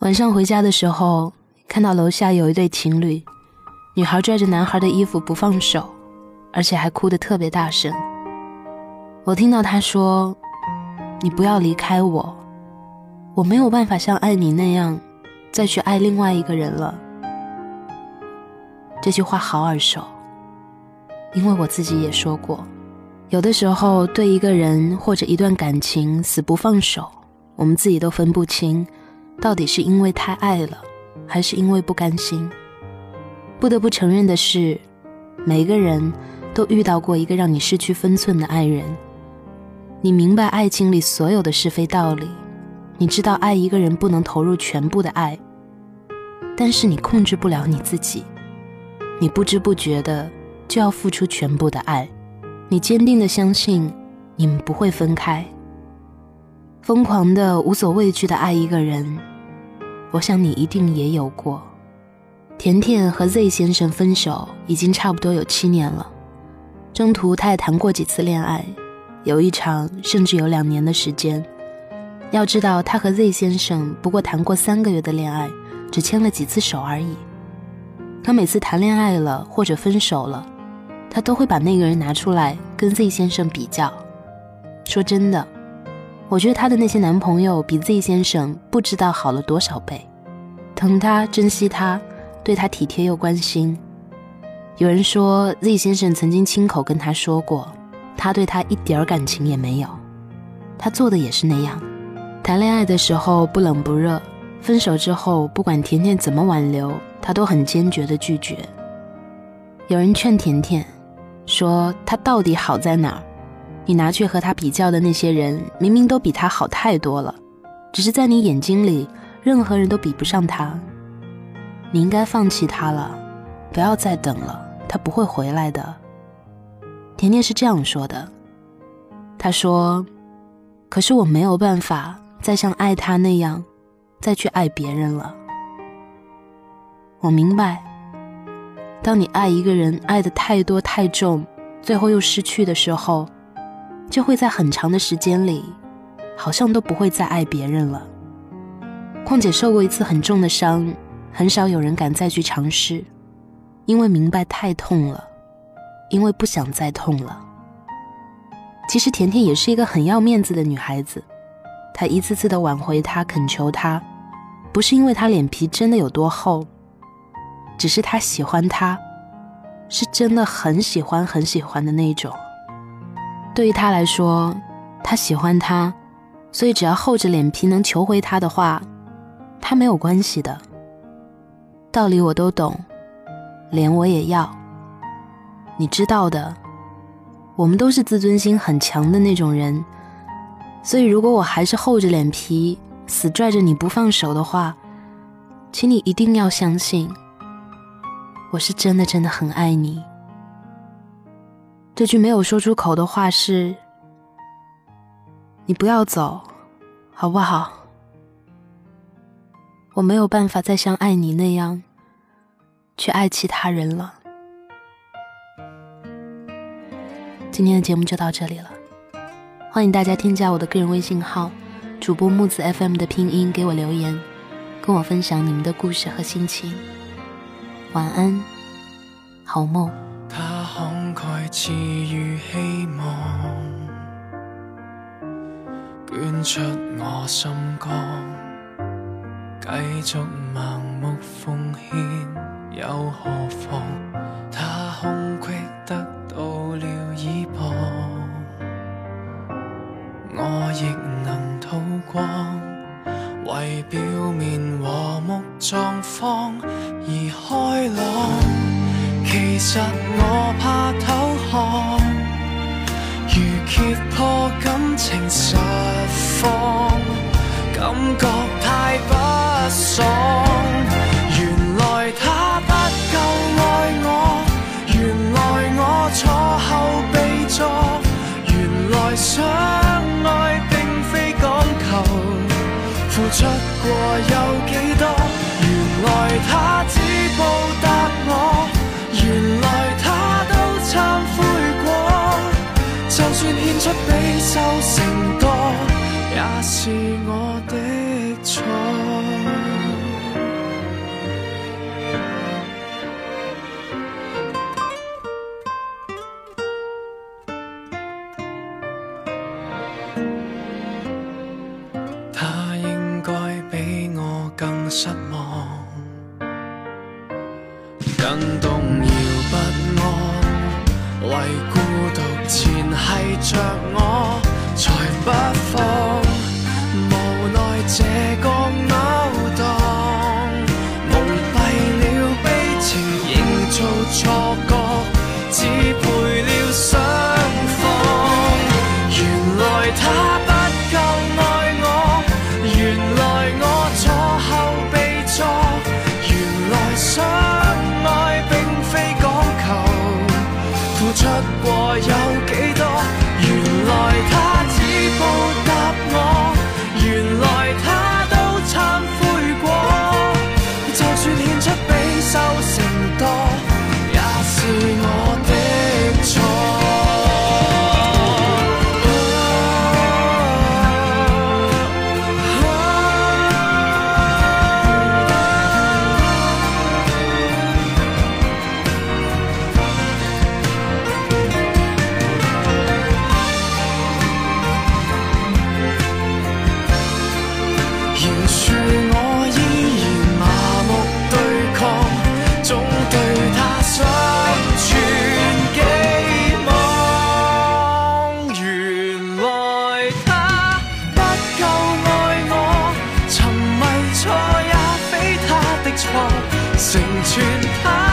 晚上回家的时候，看到楼下有一对情侣，女孩拽着男孩的衣服不放手，而且还哭得特别大声。我听到他说：“你不要离开我，我没有办法像爱你那样再去爱另外一个人了。”这句话好耳熟，因为我自己也说过。有的时候，对一个人或者一段感情死不放手，我们自己都分不清，到底是因为太爱了，还是因为不甘心。不得不承认的是，每个人都遇到过一个让你失去分寸的爱人。你明白爱情里所有的是非道理，你知道爱一个人不能投入全部的爱，但是你控制不了你自己，你不知不觉的就要付出全部的爱。你坚定的相信，你们不会分开。疯狂的、无所畏惧的爱一个人，我想你一定也有过。甜甜和 Z 先生分手已经差不多有七年了，中途他也谈过几次恋爱，有一场甚至有两年的时间。要知道，他和 Z 先生不过谈过三个月的恋爱，只牵了几次手而已。可每次谈恋爱了或者分手了。他都会把那个人拿出来跟 Z 先生比较。说真的，我觉得她的那些男朋友比 Z 先生不知道好了多少倍，疼她、珍惜她，对她体贴又关心。有人说 Z 先生曾经亲口跟她说过，他对她一点感情也没有。他做的也是那样，谈恋爱的时候不冷不热，分手之后不管甜甜怎么挽留，他都很坚决的拒绝。有人劝甜甜。说他到底好在哪儿？你拿去和他比较的那些人，明明都比他好太多了，只是在你眼睛里，任何人都比不上他。你应该放弃他了，不要再等了，他不会回来的。甜甜是这样说的。他说：“可是我没有办法再像爱他那样，再去爱别人了。”我明白。当你爱一个人爱的太多太重，最后又失去的时候，就会在很长的时间里，好像都不会再爱别人了。况且受过一次很重的伤，很少有人敢再去尝试，因为明白太痛了，因为不想再痛了。其实甜甜也是一个很要面子的女孩子，她一次次的挽回他，恳求他，不是因为她脸皮真的有多厚。只是他喜欢他，是真的很喜欢很喜欢的那种。对于他来说，他喜欢他，所以只要厚着脸皮能求回他的话，他没有关系的。道理我都懂，脸我也要。你知道的，我们都是自尊心很强的那种人，所以如果我还是厚着脸皮死拽着你不放手的话，请你一定要相信。我是真的真的很爱你。这句没有说出口的话是：你不要走，好不好？我没有办法再像爱你那样去爱其他人了。今天的节目就到这里了，欢迎大家添加我的个人微信号“主播木子 FM” 的拼音给我留言，跟我分享你们的故事和心情。晚安，好梦。慷慨赐予希望，捐出我心肝，继续盲目奉献，又何妨？他空隙得到了倚傍，我亦能吐光。为表面和睦状况而开朗，其实我怕偷看，如揭破感情实况，感觉太不爽。原来他不够爱我，原来我错后被作，原来相爱并非讲求。付出过有几多？原来他不悲修成多，也是我的错。他应该比我更失望，更多。独前系着我，才不放。无奈这个。全他